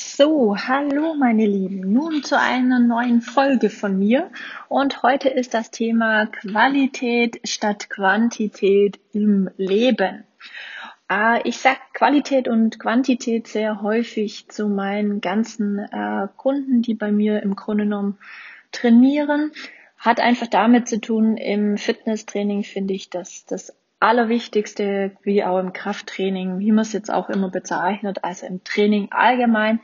So, hallo meine Lieben, nun zu einer neuen Folge von mir und heute ist das Thema Qualität statt Quantität im Leben. Äh, ich sag Qualität und Quantität sehr häufig zu meinen ganzen äh, Kunden, die bei mir im Grunde genommen trainieren. Hat einfach damit zu tun, im Fitnesstraining finde ich, dass das Allerwichtigste, wie auch im Krafttraining, wie man es jetzt auch immer bezeichnet, also im Training allgemein,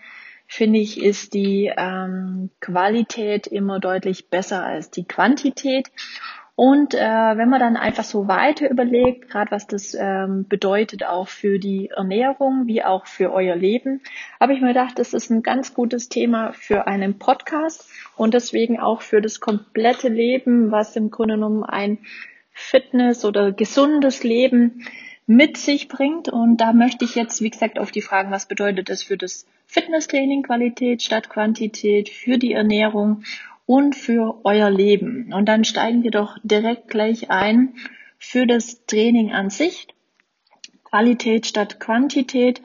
finde ich, ist die ähm, Qualität immer deutlich besser als die Quantität. Und äh, wenn man dann einfach so weiter überlegt, gerade was das ähm, bedeutet auch für die Ernährung wie auch für euer Leben, habe ich mir gedacht, das ist ein ganz gutes Thema für einen Podcast und deswegen auch für das komplette Leben, was im Grunde genommen ein Fitness oder gesundes Leben mit sich bringt. Und da möchte ich jetzt, wie gesagt, auf die Fragen, was bedeutet das für das Fitnesstraining Qualität statt Quantität, für die Ernährung und für euer Leben. Und dann steigen wir doch direkt gleich ein für das Training an sich. Qualität statt Quantität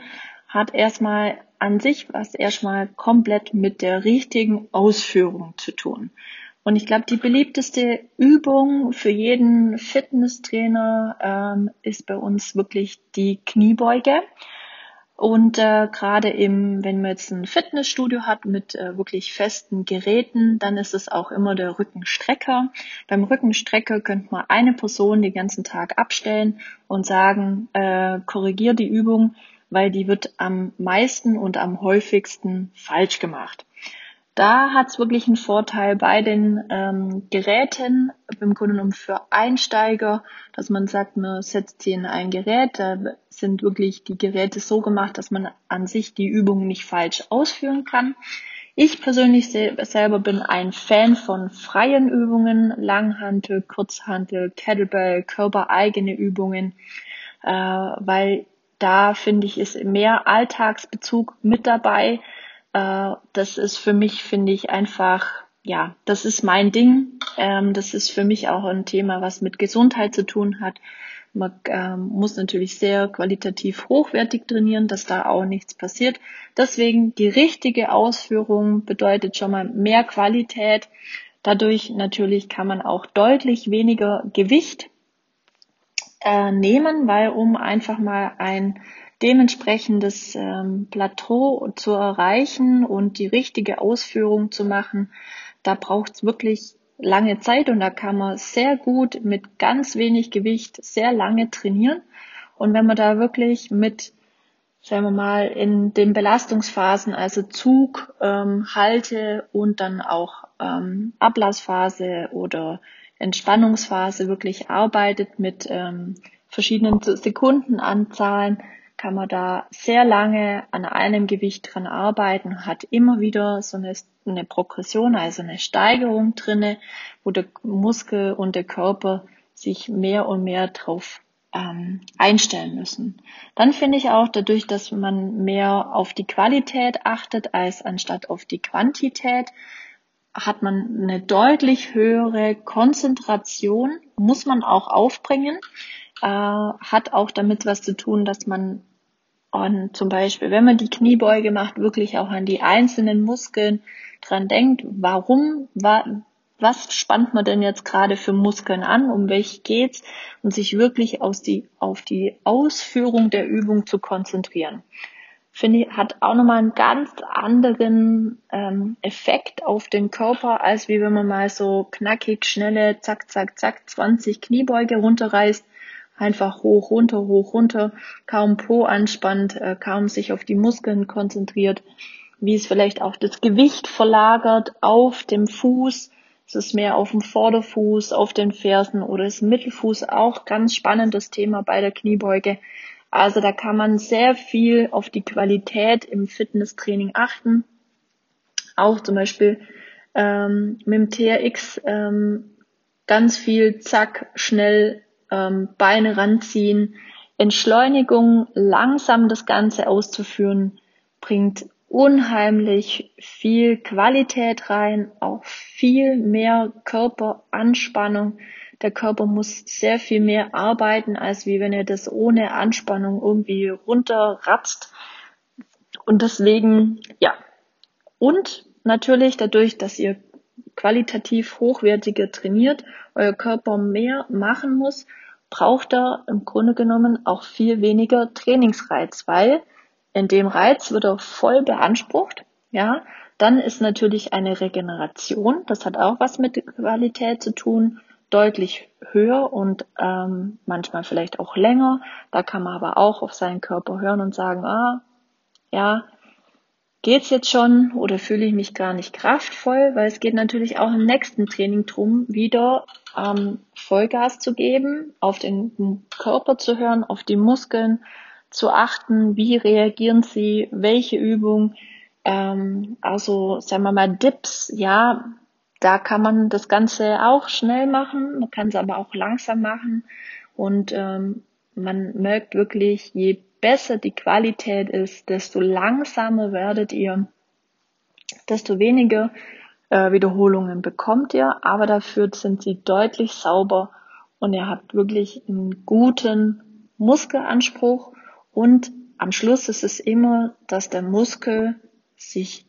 hat erstmal an sich was erstmal komplett mit der richtigen Ausführung zu tun. Und ich glaube, die beliebteste Übung für jeden Fitnesstrainer ähm, ist bei uns wirklich die Kniebeuge. Und äh, gerade im, wenn man jetzt ein Fitnessstudio hat mit äh, wirklich festen Geräten, dann ist es auch immer der Rückenstrecker. Beim Rückenstrecker könnte man eine Person den ganzen Tag abstellen und sagen, äh, korrigier die Übung, weil die wird am meisten und am häufigsten falsch gemacht. Da hat es wirklich einen Vorteil bei den ähm, Geräten, im Grunde genommen für Einsteiger, dass man sagt, man setzt sie in ein Gerät. Da sind wirklich die Geräte so gemacht, dass man an sich die Übungen nicht falsch ausführen kann. Ich persönlich selber bin ein Fan von freien Übungen, Langhantel, Kurzhantel, Kettlebell, körpereigene Übungen, äh, weil da finde ich ist mehr Alltagsbezug mit dabei äh, das ist für mich, finde ich, einfach, ja, das ist mein Ding. Ähm, das ist für mich auch ein Thema, was mit Gesundheit zu tun hat. Man ähm, muss natürlich sehr qualitativ hochwertig trainieren, dass da auch nichts passiert. Deswegen die richtige Ausführung bedeutet schon mal mehr Qualität. Dadurch natürlich kann man auch deutlich weniger Gewicht äh, nehmen, weil um einfach mal ein dementsprechendes ähm, Plateau zu erreichen und die richtige Ausführung zu machen, da braucht es wirklich lange Zeit und da kann man sehr gut mit ganz wenig Gewicht sehr lange trainieren. Und wenn man da wirklich mit, sagen wir mal, in den Belastungsphasen, also Zug, ähm, Halte und dann auch ähm, Ablassphase oder Entspannungsphase wirklich arbeitet mit ähm, verschiedenen Sekundenanzahlen, kann man da sehr lange an einem Gewicht dran arbeiten, hat immer wieder so eine, eine Progression, also eine Steigerung drinne, wo der Muskel und der Körper sich mehr und mehr drauf ähm, einstellen müssen. Dann finde ich auch dadurch, dass man mehr auf die Qualität achtet als anstatt auf die Quantität, hat man eine deutlich höhere Konzentration, muss man auch aufbringen, äh, hat auch damit was zu tun, dass man und zum Beispiel, wenn man die Kniebeuge macht, wirklich auch an die einzelnen Muskeln dran denkt, warum, wa, was spannt man denn jetzt gerade für Muskeln an, um welche geht's und sich wirklich aus die, auf die Ausführung der Übung zu konzentrieren. Finde ich, hat auch nochmal einen ganz anderen ähm, Effekt auf den Körper, als wie wenn man mal so knackig, schnelle, zack, zack, zack, 20 Kniebeuge runterreißt einfach hoch, runter, hoch, runter, kaum Po anspannt, äh, kaum sich auf die Muskeln konzentriert, wie es vielleicht auch das Gewicht verlagert auf dem Fuß. Es ist mehr auf dem Vorderfuß, auf den Fersen oder das Mittelfuß auch ganz spannendes Thema bei der Kniebeuge. Also da kann man sehr viel auf die Qualität im Fitnesstraining achten. Auch zum Beispiel ähm, mit dem TRX ähm, ganz viel zack, schnell ähm, Beine ranziehen. Entschleunigung, langsam das Ganze auszuführen, bringt unheimlich viel Qualität rein, auch viel mehr Körperanspannung. Der Körper muss sehr viel mehr arbeiten, als wie wenn er das ohne Anspannung irgendwie runterratzt. Und deswegen, ja. Und natürlich dadurch, dass ihr qualitativ hochwertiger trainiert, euer Körper mehr machen muss, braucht er im Grunde genommen auch viel weniger Trainingsreiz, weil in dem Reiz wird er voll beansprucht, ja. Dann ist natürlich eine Regeneration, das hat auch was mit Qualität zu tun, deutlich höher und ähm, manchmal vielleicht auch länger. Da kann man aber auch auf seinen Körper hören und sagen, ah, ja, geht's jetzt schon oder fühle ich mich gar nicht kraftvoll, weil es geht natürlich auch im nächsten Training drum, wieder ähm, Vollgas zu geben, auf den Körper zu hören, auf die Muskeln zu achten, wie reagieren sie, welche Übung, ähm, also sagen wir mal Dips, ja, da kann man das Ganze auch schnell machen, man kann es aber auch langsam machen. Und ähm, man merkt wirklich, je besser die Qualität ist, desto langsamer werdet ihr, desto weniger äh, Wiederholungen bekommt ihr, aber dafür sind sie deutlich sauber und ihr habt wirklich einen guten Muskelanspruch. Und am Schluss ist es immer, dass der Muskel sich,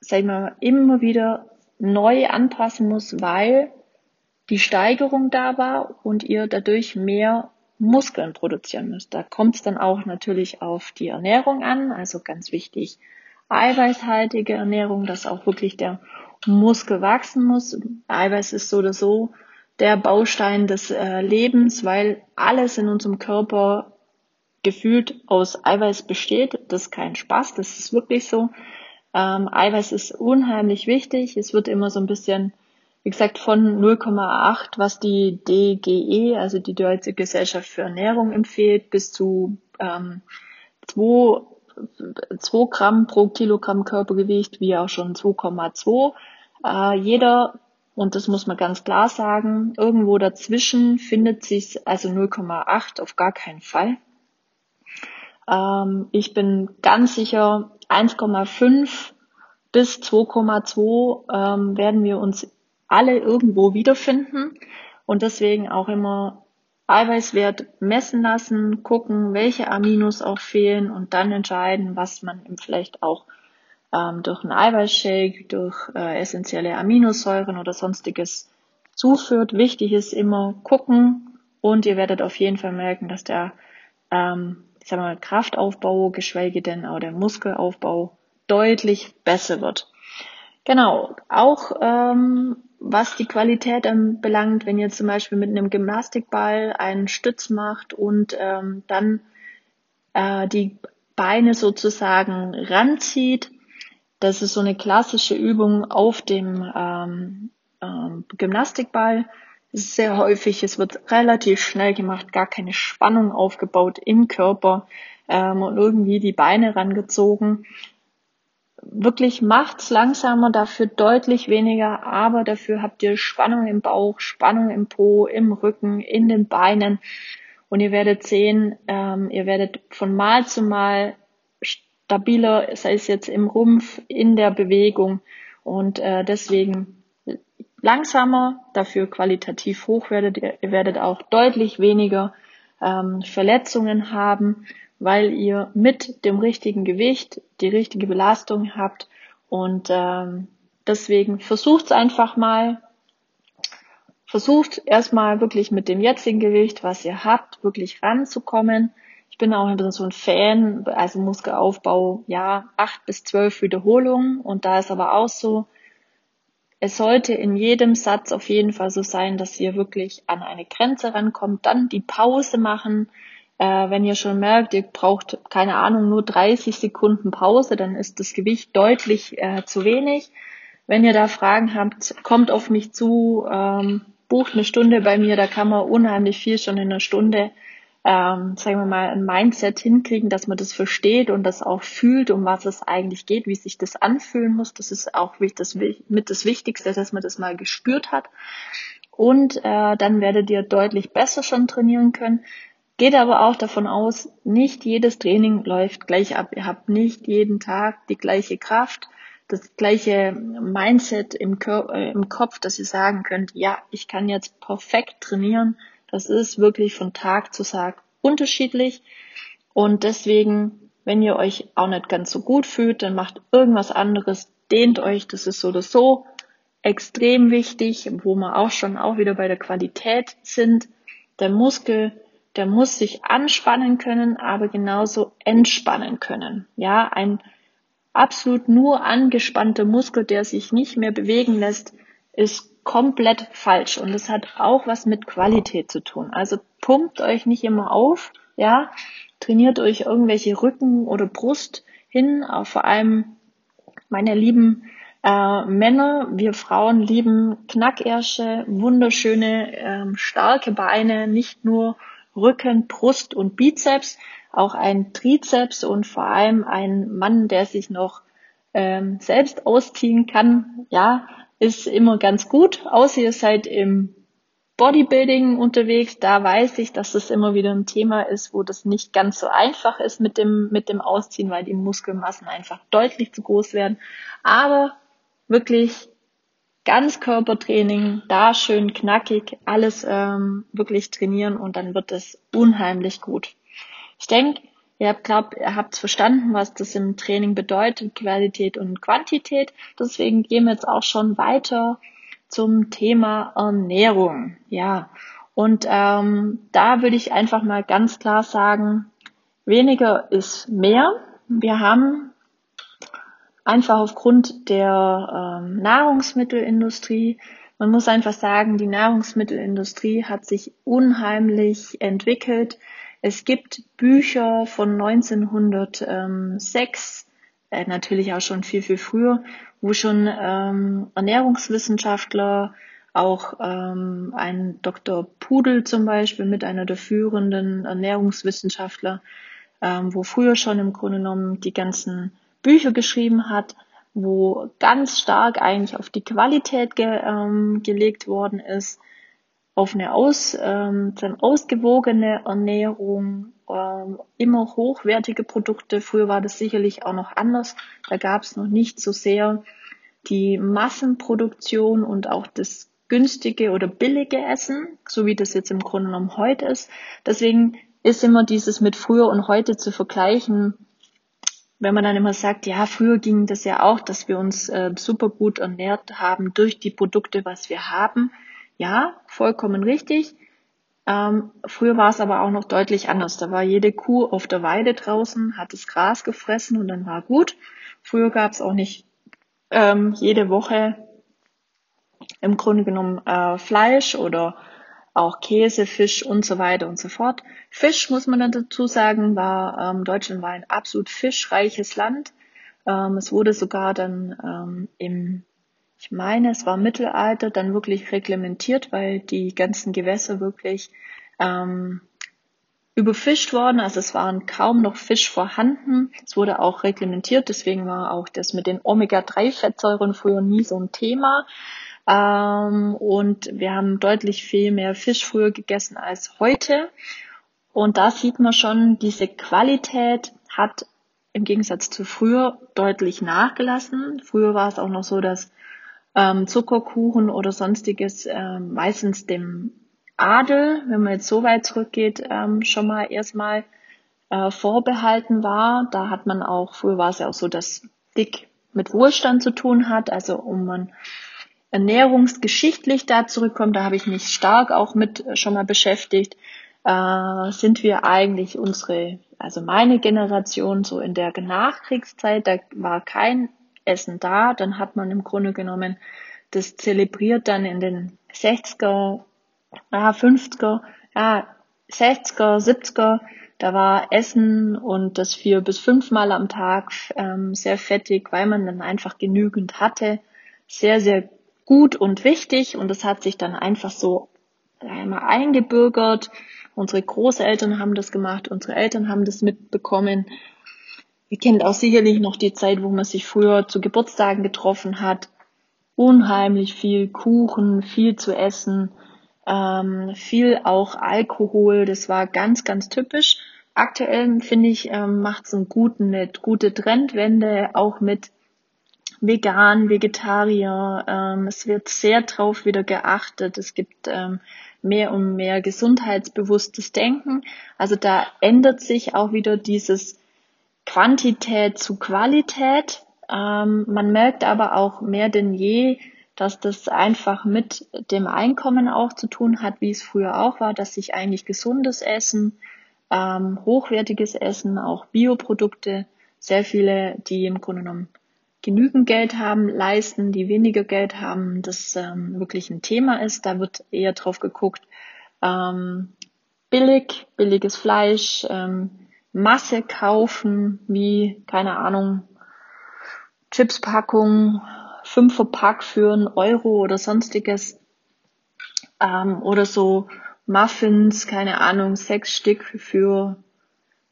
sag ich mal, immer wieder neu anpassen muss, weil die Steigerung da war und ihr dadurch mehr Muskeln produzieren müsst. Da kommt es dann auch natürlich auf die Ernährung an, also ganz wichtig, eiweißhaltige Ernährung, dass auch wirklich der Muskel wachsen muss. Eiweiß ist so oder so der Baustein des äh, Lebens, weil alles in unserem Körper gefühlt aus Eiweiß besteht. Das ist kein Spaß, das ist wirklich so. Ähm, Eiweiß ist unheimlich wichtig. Es wird immer so ein bisschen wie gesagt, von 0,8, was die DGE, also die Deutsche Gesellschaft für Ernährung empfiehlt, bis zu ähm, 2, 2 Gramm pro Kilogramm Körpergewicht, wie auch schon 2,2. Äh, jeder, und das muss man ganz klar sagen, irgendwo dazwischen findet sich, also 0,8 auf gar keinen Fall. Ähm, ich bin ganz sicher, 1,5 bis 2,2 ähm, werden wir uns alle irgendwo wiederfinden und deswegen auch immer Eiweißwert messen lassen, gucken, welche Aminos auch fehlen und dann entscheiden, was man vielleicht auch ähm, durch einen Eiweißshake, durch äh, essentielle Aminosäuren oder sonstiges zuführt. Wichtig ist immer gucken und ihr werdet auf jeden Fall merken, dass der ähm, ich sag mal, Kraftaufbau, geschweige denn auch der Muskelaufbau deutlich besser wird. Genau, auch ähm, was die Qualität anbelangt, wenn ihr zum Beispiel mit einem Gymnastikball einen Stütz macht und ähm, dann äh, die Beine sozusagen ranzieht, das ist so eine klassische Übung auf dem ähm, ähm, Gymnastikball. Sehr häufig, es wird relativ schnell gemacht, gar keine Spannung aufgebaut im Körper ähm, und irgendwie die Beine rangezogen wirklich macht's langsamer, dafür deutlich weniger, aber dafür habt ihr Spannung im Bauch, Spannung im Po, im Rücken, in den Beinen. Und ihr werdet sehen, ähm, ihr werdet von Mal zu Mal stabiler, sei es jetzt im Rumpf, in der Bewegung. Und äh, deswegen langsamer, dafür qualitativ hoch werdet ihr, ihr werdet auch deutlich weniger ähm, Verletzungen haben weil ihr mit dem richtigen Gewicht die richtige Belastung habt und ähm, deswegen versucht es einfach mal. Versucht erstmal wirklich mit dem jetzigen Gewicht, was ihr habt, wirklich ranzukommen. Ich bin auch ein bisschen so ein Fan, also Muskelaufbau, ja, acht bis zwölf Wiederholungen und da ist aber auch so, es sollte in jedem Satz auf jeden Fall so sein, dass ihr wirklich an eine Grenze rankommt, dann die Pause machen, äh, wenn ihr schon merkt, ihr braucht, keine Ahnung, nur 30 Sekunden Pause, dann ist das Gewicht deutlich äh, zu wenig. Wenn ihr da Fragen habt, kommt auf mich zu, ähm, bucht eine Stunde bei mir, da kann man unheimlich viel schon in einer Stunde, ähm, sagen wir mal, ein Mindset hinkriegen, dass man das versteht und das auch fühlt, um was es eigentlich geht, wie sich das anfühlen muss. Das ist auch das, mit das Wichtigste, dass man das mal gespürt hat. Und äh, dann werdet ihr deutlich besser schon trainieren können. Geht aber auch davon aus, nicht jedes Training läuft gleich ab. Ihr habt nicht jeden Tag die gleiche Kraft, das gleiche Mindset im, äh, im Kopf, dass ihr sagen könnt, ja, ich kann jetzt perfekt trainieren. Das ist wirklich von Tag zu Tag unterschiedlich. Und deswegen wenn ihr euch auch nicht ganz so gut fühlt, dann macht irgendwas anderes, dehnt euch, das ist so oder so extrem wichtig, wo wir auch schon auch wieder bei der Qualität sind. Der Muskel, der muss sich anspannen können, aber genauso entspannen können. Ja, ein absolut nur angespannter Muskel, der sich nicht mehr bewegen lässt, ist komplett falsch. Und das hat auch was mit Qualität zu tun. Also pumpt euch nicht immer auf, ja, trainiert euch irgendwelche Rücken oder Brust hin, auch vor allem meine lieben äh, Männer, wir Frauen lieben Knackärsche, wunderschöne, ähm, starke Beine, nicht nur Rücken, Brust und Bizeps, auch ein Trizeps und vor allem ein Mann, der sich noch ähm, selbst ausziehen kann, ja, ist immer ganz gut. Außer ihr seid im Bodybuilding unterwegs, da weiß ich, dass das immer wieder ein Thema ist, wo das nicht ganz so einfach ist mit dem, mit dem Ausziehen, weil die Muskelmassen einfach deutlich zu groß werden. Aber wirklich Ganzkörpertraining, da schön knackig, alles ähm, wirklich trainieren und dann wird es unheimlich gut. Ich denke, ihr habt, glaub, ihr habt verstanden, was das im Training bedeutet, Qualität und Quantität. Deswegen gehen wir jetzt auch schon weiter zum Thema Ernährung. Ja, und ähm, da würde ich einfach mal ganz klar sagen, weniger ist mehr. Wir haben einfach aufgrund der ähm, Nahrungsmittelindustrie. Man muss einfach sagen, die Nahrungsmittelindustrie hat sich unheimlich entwickelt. Es gibt Bücher von 1906, äh, natürlich auch schon viel, viel früher, wo schon ähm, Ernährungswissenschaftler, auch ähm, ein Dr. Pudel zum Beispiel mit einer der führenden Ernährungswissenschaftler, ähm, wo früher schon im Grunde genommen die ganzen Bücher geschrieben hat, wo ganz stark eigentlich auf die Qualität ge, ähm, gelegt worden ist, auf eine aus, ähm, ausgewogene Ernährung, ähm, immer hochwertige Produkte. Früher war das sicherlich auch noch anders. Da gab es noch nicht so sehr die Massenproduktion und auch das günstige oder billige Essen, so wie das jetzt im Grunde genommen heute ist. Deswegen ist immer dieses mit früher und heute zu vergleichen wenn man dann immer sagt, ja, früher ging das ja auch, dass wir uns äh, super gut ernährt haben durch die Produkte, was wir haben. Ja, vollkommen richtig. Ähm, früher war es aber auch noch deutlich anders. Da war jede Kuh auf der Weide draußen, hat das Gras gefressen und dann war gut. Früher gab es auch nicht ähm, jede Woche im Grunde genommen äh, Fleisch oder auch Käse, Fisch und so weiter und so fort. Fisch, muss man dann dazu sagen, war, ähm, Deutschland war ein absolut fischreiches Land. Ähm, es wurde sogar dann ähm, im, ich meine, es war Mittelalter, dann wirklich reglementiert, weil die ganzen Gewässer wirklich ähm, überfischt worden. Also es waren kaum noch Fisch vorhanden. Es wurde auch reglementiert, deswegen war auch das mit den Omega-3-Fettsäuren früher nie so ein Thema. Ähm, und wir haben deutlich viel mehr Fisch früher gegessen als heute. Und da sieht man schon, diese Qualität hat im Gegensatz zu früher deutlich nachgelassen. Früher war es auch noch so, dass ähm, Zuckerkuchen oder sonstiges ähm, meistens dem Adel, wenn man jetzt so weit zurückgeht, ähm, schon mal erstmal äh, vorbehalten war. Da hat man auch, früher war es ja auch so, dass dick mit Wohlstand zu tun hat, also um man ernährungsgeschichtlich da zurückkommen, da habe ich mich stark auch mit äh, schon mal beschäftigt, äh, sind wir eigentlich unsere, also meine Generation so in der Nachkriegszeit, da war kein Essen da, dann hat man im Grunde genommen das zelebriert dann in den 60er, ja, 50er, ja, 60er, 70er, da war Essen und das vier bis fünfmal am Tag ähm, sehr fettig, weil man dann einfach genügend hatte. Sehr, sehr gut und wichtig und es hat sich dann einfach so einmal eingebürgert. Unsere Großeltern haben das gemacht, unsere Eltern haben das mitbekommen. Ihr kennt auch sicherlich noch die Zeit, wo man sich früher zu Geburtstagen getroffen hat. Unheimlich viel Kuchen, viel zu essen, ähm, viel auch Alkohol. Das war ganz, ganz typisch. Aktuell finde ich, ähm, macht es einen guten, eine gute Trendwende, auch mit vegan, Vegetarier. Ähm, es wird sehr drauf wieder geachtet. Es gibt ähm, mehr und mehr gesundheitsbewusstes Denken. Also da ändert sich auch wieder dieses Quantität zu Qualität. Ähm, man merkt aber auch mehr denn je, dass das einfach mit dem Einkommen auch zu tun hat, wie es früher auch war, dass sich eigentlich gesundes Essen, ähm, hochwertiges Essen, auch Bioprodukte, sehr viele, die im Grunde genommen genügend Geld haben, leisten, die weniger Geld haben, das ähm, wirklich ein Thema ist. Da wird eher drauf geguckt, ähm, billig, billiges Fleisch, ähm, Masse kaufen, wie, keine Ahnung, Chipspackung, fünfer Pack für einen Euro oder sonstiges. Ähm, oder so Muffins, keine Ahnung, sechs Stück für,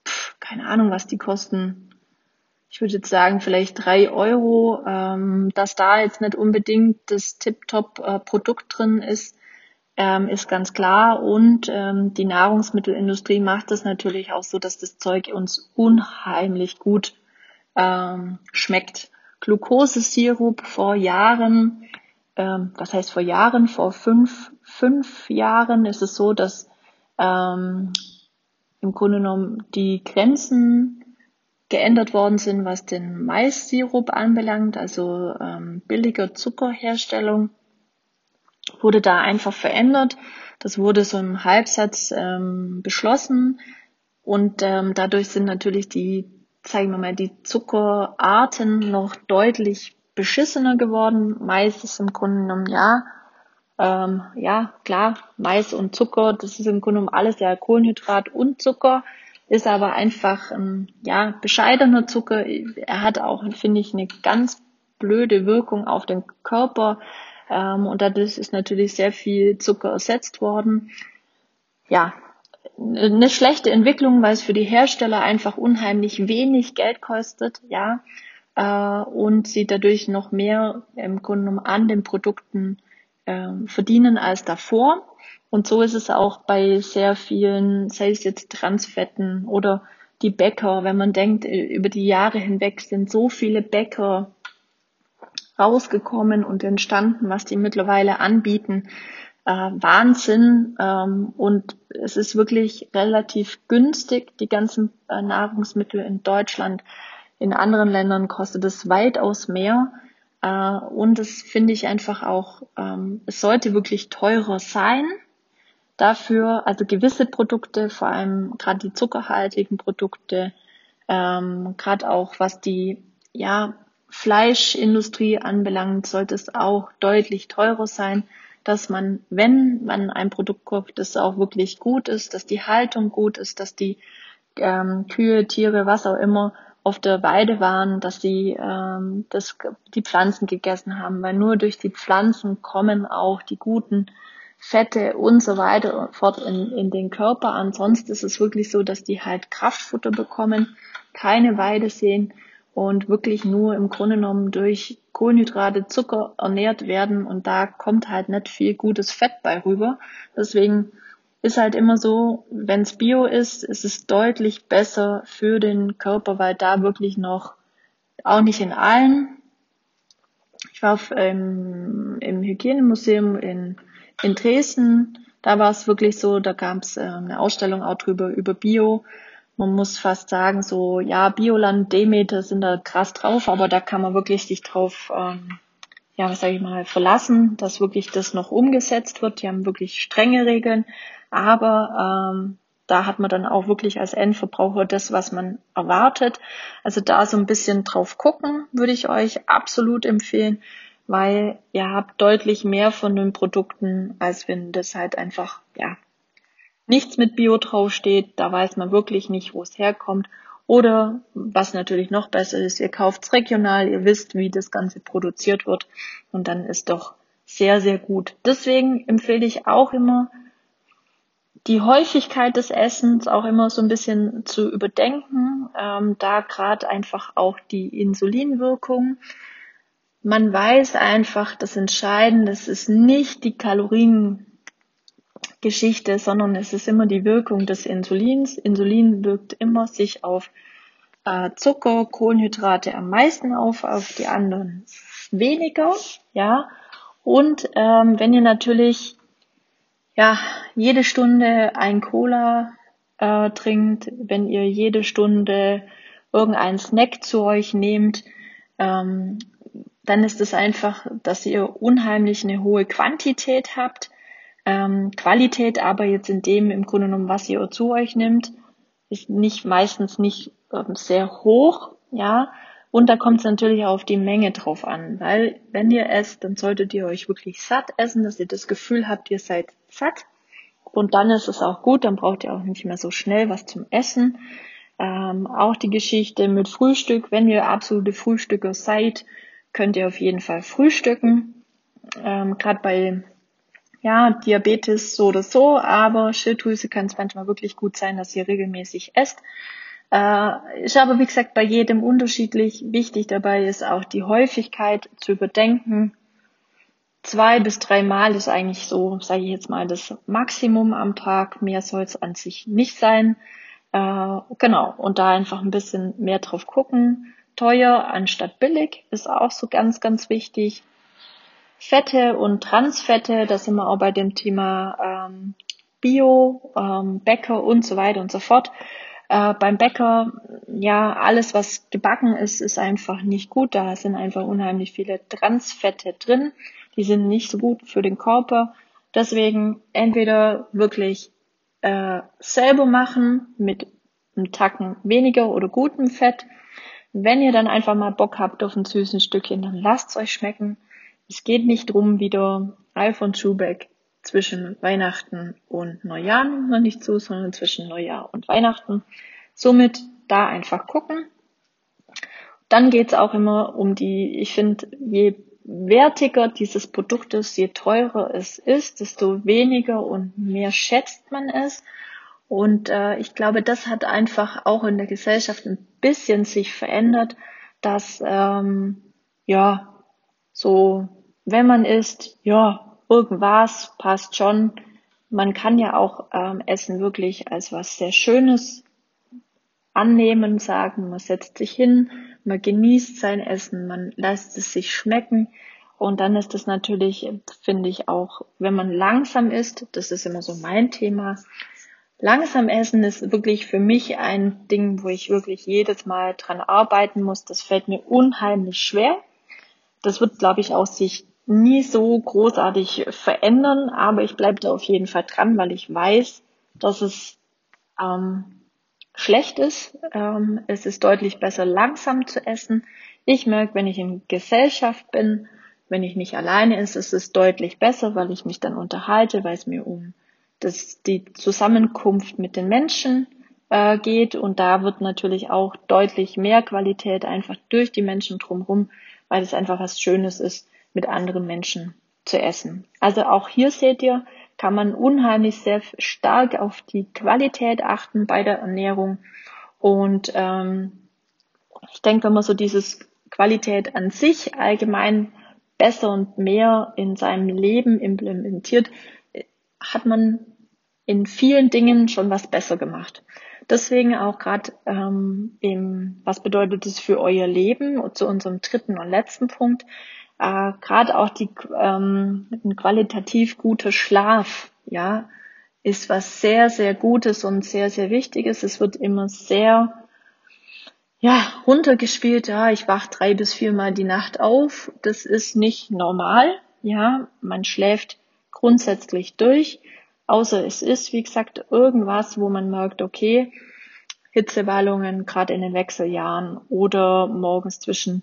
pf, keine Ahnung, was die kosten. Ich würde jetzt sagen, vielleicht drei Euro. Ähm, dass da jetzt nicht unbedingt das Tip-Top-Produkt äh, drin ist, ähm, ist ganz klar. Und ähm, die Nahrungsmittelindustrie macht es natürlich auch so, dass das Zeug uns unheimlich gut ähm, schmeckt. Glukosesirup vor Jahren, ähm, was heißt vor Jahren, vor fünf, fünf Jahren ist es so, dass ähm, im Grunde genommen die Grenzen geändert worden sind, was den Maissirup anbelangt, also ähm, billiger Zuckerherstellung wurde da einfach verändert. Das wurde so im Halbsatz ähm, beschlossen und ähm, dadurch sind natürlich die, sagen wir mal, die Zuckerarten noch deutlich beschissener geworden. Mais ist im Grunde genommen ja, ähm, ja klar, Mais und Zucker, das ist im Grunde genommen alles ja Kohlenhydrat und Zucker, ist aber einfach ein ja bescheidener Zucker. Er hat auch, finde ich, eine ganz blöde Wirkung auf den Körper ähm, und dadurch ist natürlich sehr viel Zucker ersetzt worden. Ja, eine schlechte Entwicklung, weil es für die Hersteller einfach unheimlich wenig Geld kostet, ja, äh, und sie dadurch noch mehr im Grunde genommen an den Produkten äh, verdienen als davor. Und so ist es auch bei sehr vielen, sei es jetzt Transfetten oder die Bäcker, wenn man denkt, über die Jahre hinweg sind so viele Bäcker rausgekommen und entstanden, was die mittlerweile anbieten. Äh, Wahnsinn. Ähm, und es ist wirklich relativ günstig, die ganzen äh, Nahrungsmittel in Deutschland. In anderen Ländern kostet es weitaus mehr. Äh, und es finde ich einfach auch, ähm, es sollte wirklich teurer sein. Dafür, also gewisse Produkte, vor allem gerade die zuckerhaltigen Produkte, ähm, gerade auch was die ja Fleischindustrie anbelangt, sollte es auch deutlich teurer sein, dass man, wenn man ein Produkt kauft, das auch wirklich gut ist, dass die Haltung gut ist, dass die ähm, Kühe, Tiere, was auch immer auf der Weide waren, dass sie ähm, das, die Pflanzen gegessen haben, weil nur durch die Pflanzen kommen auch die guten Fette und so weiter fort in, in den Körper. Ansonsten ist es wirklich so, dass die halt Kraftfutter bekommen, keine Weide sehen und wirklich nur im Grunde genommen durch Kohlenhydrate, Zucker ernährt werden und da kommt halt nicht viel gutes Fett bei rüber. Deswegen ist halt immer so, wenn es Bio ist, ist es deutlich besser für den Körper, weil da wirklich noch, auch nicht in allen, ich war auf, ähm, im Hygienemuseum in, in Dresden, da war es wirklich so, da gab es äh, eine Ausstellung auch drüber über Bio man muss fast sagen, so, ja, Bioland, Demeter sind da krass drauf, aber da kann man wirklich sich drauf, ähm, ja, was sage ich mal, verlassen, dass wirklich das noch umgesetzt wird. Die haben wirklich strenge Regeln, aber ähm, da hat man dann auch wirklich als Endverbraucher das, was man erwartet. Also da so ein bisschen drauf gucken, würde ich euch absolut empfehlen, weil ihr habt deutlich mehr von den Produkten, als wenn das halt einfach, ja, nichts mit Bio draufsteht, da weiß man wirklich nicht, wo es herkommt. Oder was natürlich noch besser ist, ihr kauft es regional, ihr wisst, wie das Ganze produziert wird und dann ist doch sehr, sehr gut. Deswegen empfehle ich auch immer, die Häufigkeit des Essens auch immer so ein bisschen zu überdenken, ähm, da gerade einfach auch die Insulinwirkung. Man weiß einfach, das Entscheidende, ist nicht die Kalorien, Geschichte, sondern es ist immer die Wirkung des Insulins. Insulin wirkt immer sich auf äh, Zucker, Kohlenhydrate am meisten auf, auf die anderen weniger, ja. Und ähm, wenn ihr natürlich ja jede Stunde ein Cola äh, trinkt, wenn ihr jede Stunde irgendeinen Snack zu euch nehmt, ähm, dann ist es einfach, dass ihr unheimlich eine hohe Quantität habt. Ähm, Qualität aber jetzt in dem im Grunde genommen, was ihr zu euch nimmt, ist nicht meistens nicht ähm, sehr hoch, ja. Und da kommt es natürlich auch auf die Menge drauf an, weil wenn ihr esst, dann solltet ihr euch wirklich satt essen, dass ihr das Gefühl habt, ihr seid satt. Und dann ist es auch gut, dann braucht ihr auch nicht mehr so schnell was zum Essen. Ähm, auch die Geschichte mit Frühstück, wenn ihr absolute Frühstücker seid, könnt ihr auf jeden Fall frühstücken. Ähm, Gerade bei ja, Diabetes so oder so, aber Schilddrüse kann es manchmal wirklich gut sein, dass ihr regelmäßig esst. Äh, ist aber wie gesagt bei jedem unterschiedlich. Wichtig dabei ist auch die Häufigkeit zu überdenken. Zwei bis drei Mal ist eigentlich so, sage ich jetzt mal, das Maximum am Tag. Mehr soll es an sich nicht sein. Äh, genau, und da einfach ein bisschen mehr drauf gucken. Teuer anstatt billig ist auch so ganz, ganz wichtig. Fette und Transfette, da sind wir auch bei dem Thema ähm, Bio, ähm, Bäcker und so weiter und so fort. Äh, beim Bäcker, ja, alles, was gebacken ist, ist einfach nicht gut. Da sind einfach unheimlich viele Transfette drin. Die sind nicht so gut für den Körper. Deswegen entweder wirklich äh, selber machen mit einem Tacken weniger oder gutem Fett. Wenn ihr dann einfach mal Bock habt auf ein süßes Stückchen, dann lasst es euch schmecken. Es geht nicht drum, wieder Ralf und Schubeck zwischen Weihnachten und Neujahr noch nicht zu, sondern zwischen Neujahr und Weihnachten. Somit da einfach gucken. Dann geht's auch immer um die, ich finde, je wertiger dieses Produkt ist, je teurer es ist, desto weniger und mehr schätzt man es. Und äh, ich glaube, das hat einfach auch in der Gesellschaft ein bisschen sich verändert, dass ähm, ja so wenn man isst, ja, irgendwas passt schon. Man kann ja auch ähm, Essen wirklich als was sehr Schönes annehmen, sagen, man setzt sich hin, man genießt sein Essen, man lässt es sich schmecken. Und dann ist es natürlich, finde ich auch, wenn man langsam isst, das ist immer so mein Thema, langsam essen ist wirklich für mich ein Ding, wo ich wirklich jedes Mal dran arbeiten muss. Das fällt mir unheimlich schwer. Das wird, glaube ich, auch sich nie so großartig verändern, aber ich bleibe da auf jeden Fall dran, weil ich weiß, dass es ähm, schlecht ist. Ähm, es ist deutlich besser, langsam zu essen. Ich merke, wenn ich in Gesellschaft bin, wenn ich nicht alleine ist, ist es deutlich besser, weil ich mich dann unterhalte, weil es mir um das, die Zusammenkunft mit den Menschen äh, geht und da wird natürlich auch deutlich mehr Qualität einfach durch die Menschen drumherum, weil es einfach was Schönes ist, mit anderen Menschen zu essen. Also auch hier seht ihr, kann man unheimlich sehr stark auf die Qualität achten bei der Ernährung. Und ähm, ich denke, wenn man so dieses Qualität an sich allgemein besser und mehr in seinem Leben implementiert, hat man in vielen Dingen schon was besser gemacht. Deswegen auch gerade, ähm, was bedeutet es für euer Leben? Und zu unserem dritten und letzten Punkt äh, gerade auch die ähm, ein qualitativ guter Schlaf, ja, ist was sehr, sehr Gutes und sehr, sehr Wichtiges. Es wird immer sehr ja, runtergespielt, ja, ich wach drei bis viermal die Nacht auf. Das ist nicht normal, ja, man schläft grundsätzlich durch, außer es ist, wie gesagt, irgendwas, wo man merkt, okay, Hitzewallungen, gerade in den Wechseljahren oder morgens zwischen,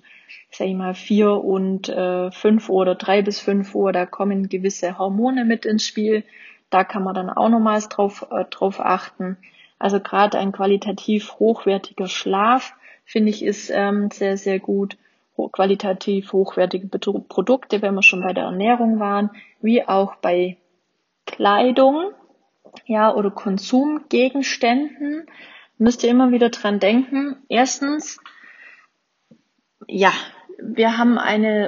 sag ich mal, vier und äh, fünf Uhr oder drei bis fünf Uhr, da kommen gewisse Hormone mit ins Spiel. Da kann man dann auch nochmals drauf, äh, drauf achten. Also gerade ein qualitativ hochwertiger Schlaf, finde ich, ist ähm, sehr, sehr gut. Qualitativ hochwertige Produkte, wenn wir schon bei der Ernährung waren, wie auch bei Kleidung, ja, oder Konsumgegenständen müsst ihr immer wieder dran denken. Erstens, ja, wir haben eine,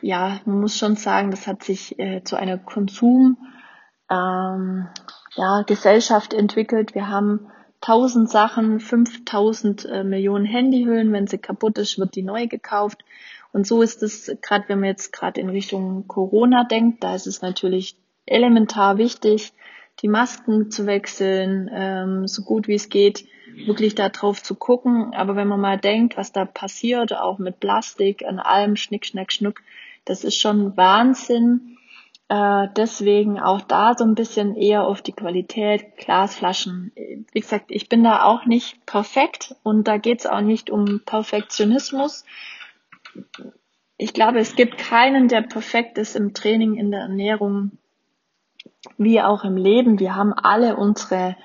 ja, man muss schon sagen, das hat sich äh, zu einer Konsum, ähm, ja, Gesellschaft entwickelt. Wir haben tausend Sachen, 5000 äh, Millionen Handyhüllen. Wenn sie kaputt ist, wird die neu gekauft. Und so ist es, gerade wenn man jetzt gerade in Richtung Corona denkt, da ist es natürlich elementar wichtig, die Masken zu wechseln, ähm, so gut wie es geht, wirklich da drauf zu gucken. Aber wenn man mal denkt, was da passiert, auch mit Plastik, an allem Schnick, Schnack, Schnuck, das ist schon Wahnsinn. Äh, deswegen auch da so ein bisschen eher auf die Qualität, Glasflaschen. Wie gesagt, ich bin da auch nicht perfekt und da geht's auch nicht um Perfektionismus. Ich glaube, es gibt keinen, der perfekt ist im Training, in der Ernährung, wie auch im Leben. Wir haben alle unsere,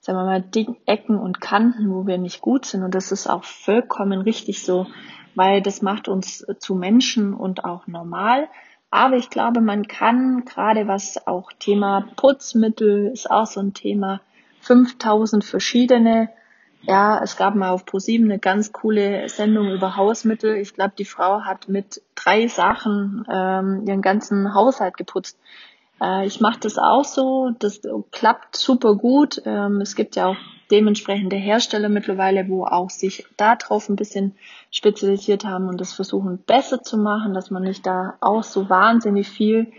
sagen wir mal, Ecken und Kanten, wo wir nicht gut sind und das ist auch vollkommen richtig so, weil das macht uns zu Menschen und auch normal. Aber ich glaube, man kann gerade was auch Thema Putzmittel ist auch so ein Thema. 5000 verschiedene. Ja, es gab mal auf ProSieben eine ganz coole Sendung über Hausmittel. Ich glaube, die Frau hat mit drei Sachen ähm, ihren ganzen Haushalt geputzt. Äh, ich mache das auch so. Das klappt super gut. Ähm, es gibt ja auch dementsprechende Hersteller mittlerweile, wo auch sich darauf ein bisschen spezialisiert haben und das versuchen besser zu machen, dass man nicht da auch so wahnsinnig viel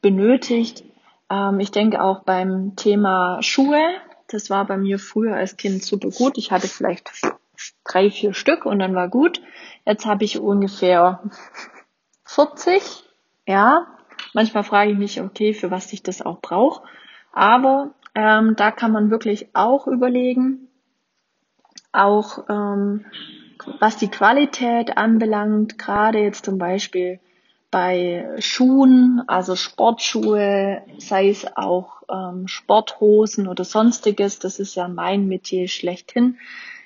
benötigt. Ähm, ich denke auch beim Thema Schuhe, das war bei mir früher als Kind super gut. Ich hatte vielleicht drei, vier Stück und dann war gut. Jetzt habe ich ungefähr 40, ja. Manchmal frage ich mich, okay, für was ich das auch brauche. Aber ähm, da kann man wirklich auch überlegen, auch ähm, was die Qualität anbelangt, gerade jetzt zum Beispiel bei Schuhen, also Sportschuhe, sei es auch ähm, Sporthosen oder sonstiges, das ist ja mein Metier schlechthin.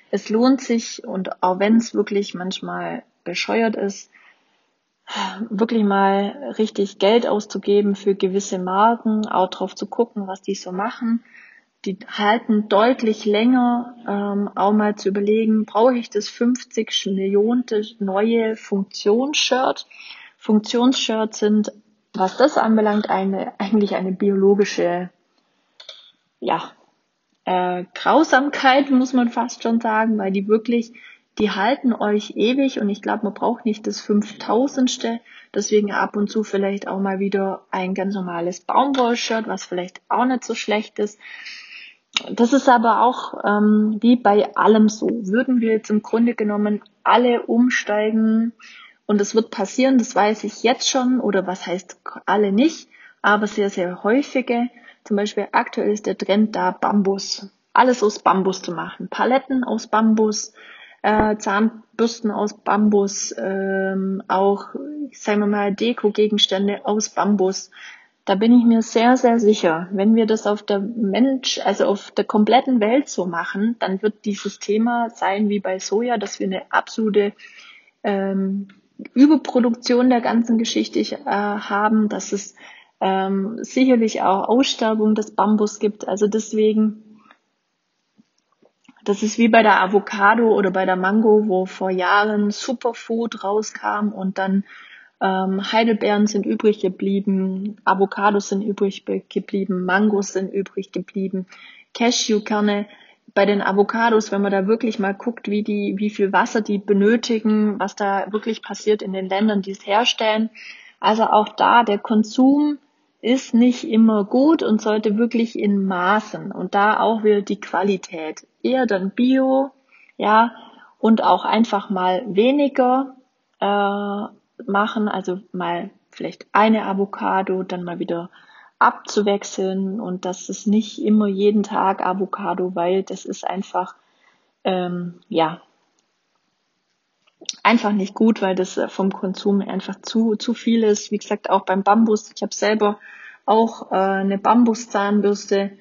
Es lohnt sich und auch wenn es wirklich manchmal bescheuert ist, wirklich mal richtig Geld auszugeben für gewisse Marken, auch drauf zu gucken, was die so machen. Die halten deutlich länger, ähm, auch mal zu überlegen, brauche ich das 50 Millionen neue Funktionsshirt? Funktionsshirts sind, was das anbelangt, eine, eigentlich eine biologische, ja, äh, Grausamkeit, muss man fast schon sagen, weil die wirklich die halten euch ewig und ich glaube, man braucht nicht das 5000ste. Deswegen ab und zu vielleicht auch mal wieder ein ganz normales Baumwollshirt, was vielleicht auch nicht so schlecht ist. Das ist aber auch ähm, wie bei allem so. Würden wir jetzt im Grunde genommen alle umsteigen und es wird passieren, das weiß ich jetzt schon, oder was heißt alle nicht, aber sehr, sehr häufige. Zum Beispiel aktuell ist der Trend da, Bambus. Alles aus Bambus zu machen. Paletten aus Bambus, äh, Zahnbürsten aus Bambus, ähm, auch, sagen wir mal, Deko-Gegenstände aus Bambus. Da bin ich mir sehr, sehr sicher, wenn wir das auf der Mensch, also auf der kompletten Welt so machen, dann wird dieses Thema sein wie bei Soja, dass wir eine absolute ähm, Überproduktion der ganzen Geschichte äh, haben, dass es ähm, sicherlich auch Aussterbung des Bambus gibt. Also deswegen das ist wie bei der Avocado oder bei der Mango, wo vor Jahren Superfood rauskam und dann ähm, Heidelbeeren sind übrig geblieben, Avocados sind übrig geblieben, Mangos sind übrig geblieben, Cashewkerne. Bei den Avocados, wenn man da wirklich mal guckt, wie die, wie viel Wasser die benötigen, was da wirklich passiert in den Ländern, die es herstellen. Also auch da der Konsum ist nicht immer gut und sollte wirklich in Maßen und da auch wieder die Qualität. Eher dann Bio, ja, und auch einfach mal weniger äh, machen, also mal vielleicht eine Avocado, dann mal wieder abzuwechseln und das ist nicht immer jeden Tag Avocado, weil das ist einfach ähm, ja einfach nicht gut, weil das äh, vom Konsum einfach zu, zu viel ist. Wie gesagt, auch beim Bambus. Ich habe selber auch äh, eine Bambuszahnbürste.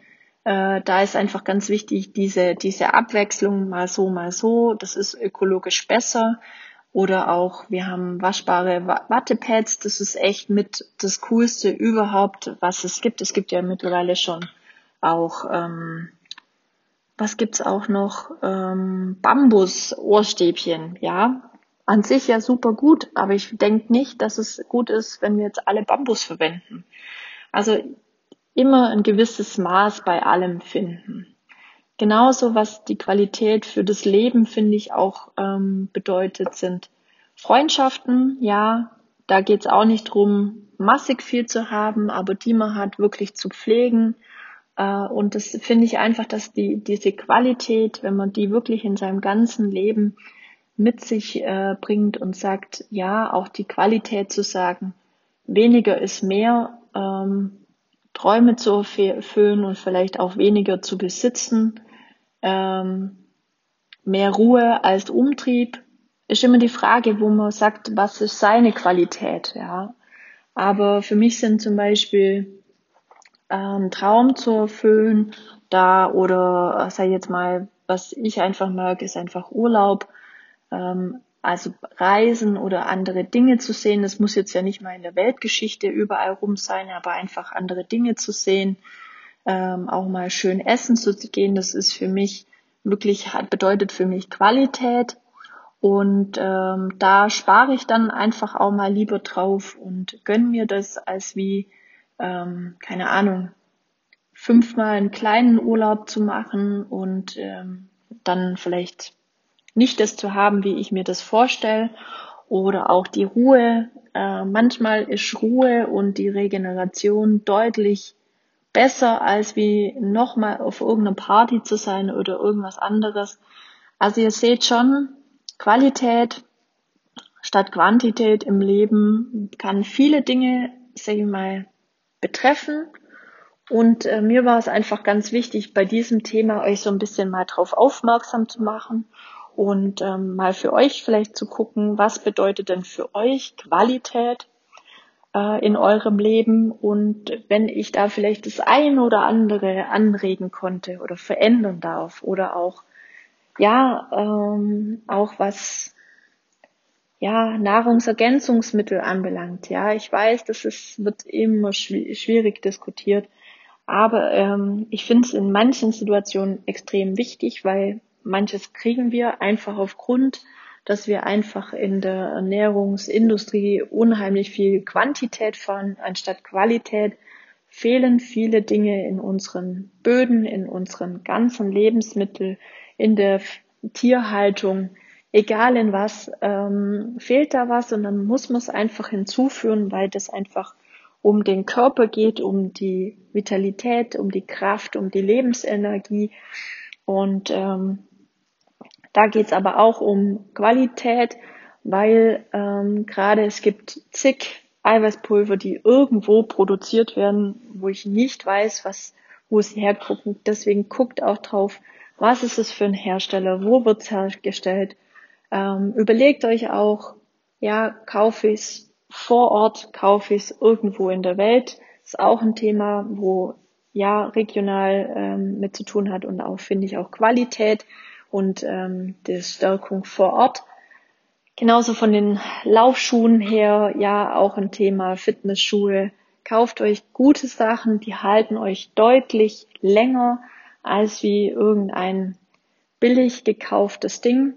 Äh, da ist einfach ganz wichtig diese, diese Abwechslung, mal so, mal so. Das ist ökologisch besser. Oder auch, wir haben waschbare Wattepads. Das ist echt mit das Coolste überhaupt, was es gibt. Es gibt ja mittlerweile schon auch, ähm, was gibt's auch noch? Ähm, Bambus-Ohrstäbchen, ja an sich ja super gut, aber ich denke nicht, dass es gut ist, wenn wir jetzt alle Bambus verwenden. Also immer ein gewisses Maß bei allem finden. Genauso was die Qualität für das Leben, finde ich, auch ähm, bedeutet, sind Freundschaften. Ja, da geht's auch nicht drum, massig viel zu haben, aber die man hat, wirklich zu pflegen. Äh, und das finde ich einfach, dass die, diese Qualität, wenn man die wirklich in seinem ganzen Leben mit sich äh, bringt und sagt, ja, auch die Qualität zu sagen, weniger ist mehr, ähm, Träume zu erfüllen und vielleicht auch weniger zu besitzen, ähm, mehr Ruhe als Umtrieb, ist immer die Frage, wo man sagt, was ist seine Qualität, ja. Aber für mich sind zum Beispiel ähm, Traum zu erfüllen, da oder äh, sei jetzt mal, was ich einfach mag, ist einfach Urlaub, ähm, also Reisen oder andere Dinge zu sehen. Das muss jetzt ja nicht mal in der Weltgeschichte überall rum sein, aber einfach andere Dinge zu sehen, ähm, auch mal schön essen zu gehen. Das ist für mich wirklich bedeutet für mich Qualität. Und ähm, da spare ich dann einfach auch mal lieber drauf und gönn mir das als wie ähm, keine Ahnung, fünfmal einen kleinen Urlaub zu machen und ähm, dann vielleicht nicht das zu haben, wie ich mir das vorstelle. Oder auch die Ruhe. Äh, manchmal ist Ruhe und die Regeneration deutlich besser, als wie nochmal auf irgendeiner Party zu sein oder irgendwas anderes. Also ihr seht schon, Qualität statt Quantität im Leben kann viele Dinge, sag ich mal, betreffen. Und äh, mir war es einfach ganz wichtig, bei diesem Thema euch so ein bisschen mal drauf aufmerksam zu machen und ähm, mal für euch vielleicht zu gucken, was bedeutet denn für euch Qualität äh, in eurem Leben und wenn ich da vielleicht das ein oder andere anregen konnte oder verändern darf oder auch ja ähm, auch was ja, Nahrungsergänzungsmittel anbelangt. Ja, ich weiß, das ist, wird immer schwierig diskutiert. Aber ähm, ich finde es in manchen Situationen extrem wichtig, weil manches kriegen wir einfach aufgrund, dass wir einfach in der Ernährungsindustrie unheimlich viel Quantität fahren anstatt Qualität. Fehlen viele Dinge in unseren Böden, in unseren ganzen Lebensmitteln, in der Tierhaltung egal in was, ähm, fehlt da was und dann muss man es einfach hinzuführen, weil das einfach um den Körper geht, um die Vitalität, um die Kraft, um die Lebensenergie. Und ähm, da geht's aber auch um Qualität, weil ähm, gerade es gibt zig Eiweißpulver, die irgendwo produziert werden, wo ich nicht weiß, was, wo sie hergucken. Deswegen guckt auch drauf, was ist es für ein Hersteller, wo wird's hergestellt, ähm, überlegt euch auch, ja, kaufe ich es vor Ort, kaufe ich es irgendwo in der Welt. Ist auch ein Thema, wo ja regional ähm, mit zu tun hat und auch finde ich auch Qualität und ähm, die Stärkung vor Ort. Genauso von den Laufschuhen her, ja, auch ein Thema Fitnessschuhe. Kauft euch gute Sachen, die halten euch deutlich länger als wie irgendein billig gekauftes Ding.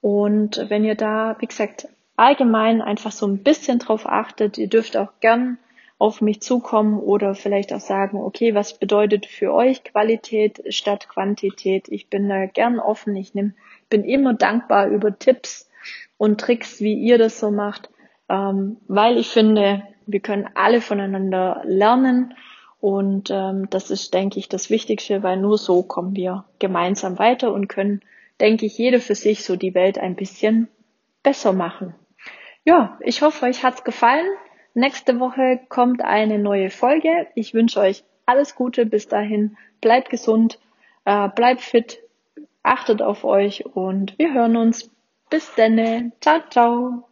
Und wenn ihr da, wie gesagt, allgemein einfach so ein bisschen drauf achtet, ihr dürft auch gern auf mich zukommen oder vielleicht auch sagen, okay, was bedeutet für euch Qualität statt Quantität? Ich bin da gern offen. Ich nehm, bin immer dankbar über Tipps und Tricks, wie ihr das so macht, ähm, weil ich finde, wir können alle voneinander lernen und ähm, das ist, denke ich, das Wichtigste, weil nur so kommen wir gemeinsam weiter und können denke ich, jede für sich so die Welt ein bisschen besser machen. Ja, ich hoffe, euch hat's gefallen. Nächste Woche kommt eine neue Folge. Ich wünsche euch alles Gute bis dahin. Bleibt gesund, äh, bleibt fit, achtet auf euch und wir hören uns. Bis denne. Ciao, ciao.